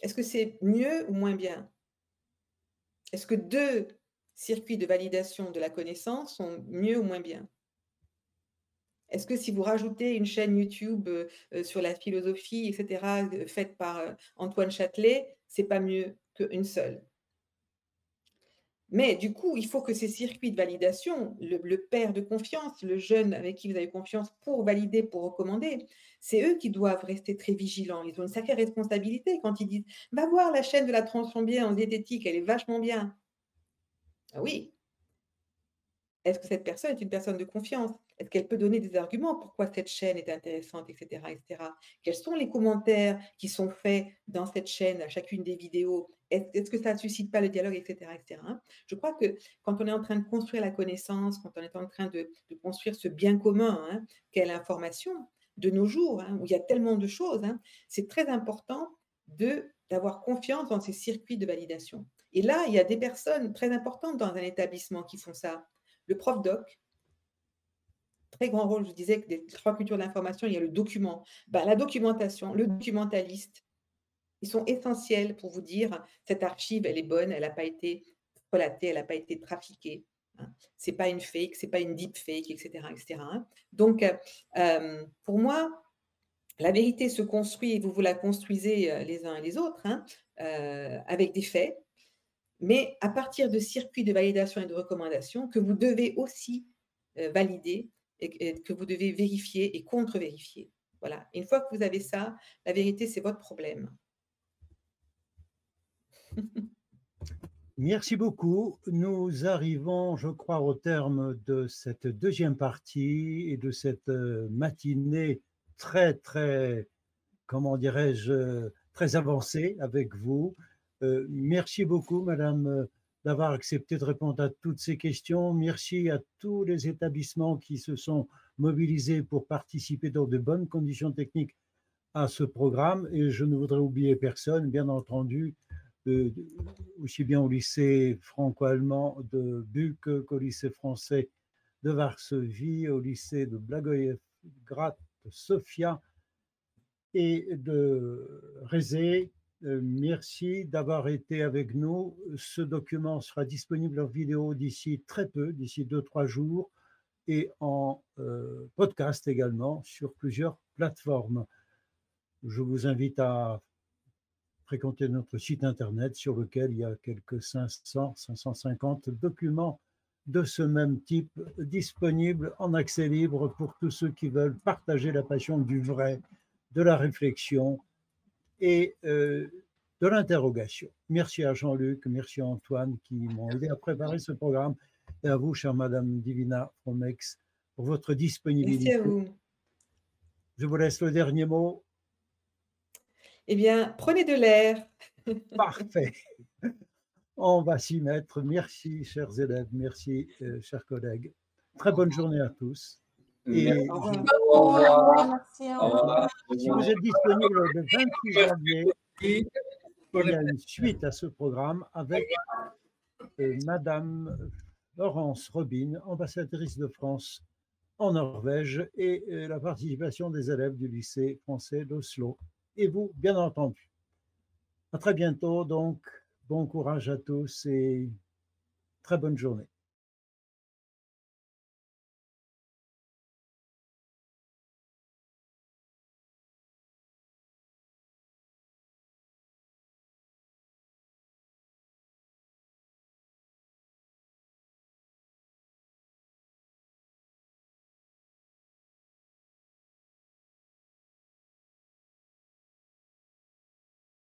Est-ce que c'est mieux ou moins bien? Est-ce que deux circuits de validation de la connaissance sont mieux ou moins bien? Est-ce que si vous rajoutez une chaîne YouTube sur la philosophie, etc., faite par Antoine Châtelet, c'est pas mieux qu'une seule? Mais du coup, il faut que ces circuits de validation, le, père de confiance, le jeune avec qui vous avez confiance pour valider, pour recommander, c'est eux qui doivent rester très vigilants. Ils ont une sacrée responsabilité quand ils disent Va voir la chaîne de la bien en diététique, elle est vachement bien. Ah oui. Est-ce que cette personne est une personne de confiance? Est-ce qu'elle peut donner des arguments pourquoi cette chaîne est intéressante, etc., etc. Quels sont les commentaires qui sont faits dans cette chaîne à chacune des vidéos? Est-ce que ça ne suscite pas le dialogue, etc., etc. Je crois que quand on est en train de construire la connaissance, quand on est en train de, construire ce bien commun hein, qu'est l'information, de nos jours, hein, où il y a tellement de choses, hein, c'est très important d'avoir confiance dans ces circuits de validation. Et là, il y a des personnes très importantes dans un établissement qui font ça. Le prof doc, très grand rôle, je disais que des trois cultures de l'information, il y a le document. Ben, la documentation, le documentaliste, ils sont essentiels pour vous dire cette archive, elle est bonne, elle n'a pas été relatée, elle n'a pas été trafiquée. Hein. Ce n'est pas une fake, ce n'est pas une deep fake, etc. Hein. Donc, euh, pour moi, la vérité se construit et vous vous la construisez euh, les uns et les autres hein, euh, avec des faits, mais à partir de circuits de validation et de recommandation que vous devez aussi valider et, que vous devez vérifier et contre-vérifier. Voilà. Une fois que vous avez ça, la vérité, c'est votre problème. Merci beaucoup. Nous arrivons, je crois, au terme de cette deuxième partie et de cette euh, matinée très, très, comment dirais-je, très avancée avec vous. Euh, merci beaucoup, Madame d'avoir accepté de répondre à toutes ces questions. Merci à tous les établissements qui se sont mobilisés pour participer dans de bonnes conditions techniques à ce programme. Et je ne voudrais oublier personne, bien entendu, euh, aussi bien au lycée franco-allemand de Buc qu'au lycée français de Varsovie, au lycée de Blagoevgrad, de Sofia et de Rézé euh, merci d'avoir été avec nous. Ce document sera disponible en vidéo d'ici très peu, d'ici deux, trois jours, et en euh, podcast également sur plusieurs plateformes. Je vous invite à fréquenter notre site internet sur lequel il y a quelques 500, 550 documents de ce même type disponibles en accès libre pour tous ceux qui veulent partager la passion du vrai, de la réflexion et euh, de l'interrogation. Merci à Jean-Luc, merci à Antoine qui m'ont aidé à préparer ce programme et à vous, chère Madame Divina Romex, pour votre disponibilité. Merci à vous. Je vous laisse le dernier mot. Eh bien, prenez de l'air. Parfait. On va s'y mettre. Merci, chers élèves. Merci, euh, chers collègues. Très bonne journée à tous. Et. Merci. Au revoir. si vous êtes disponible le 28 janvier, il y a une suite à ce programme avec euh, Madame Laurence Robin, ambassadrice de France en Norvège, et euh, la participation des élèves du lycée français d'Oslo. Et vous, bien entendu. À très bientôt, donc, bon courage à tous et très bonne journée.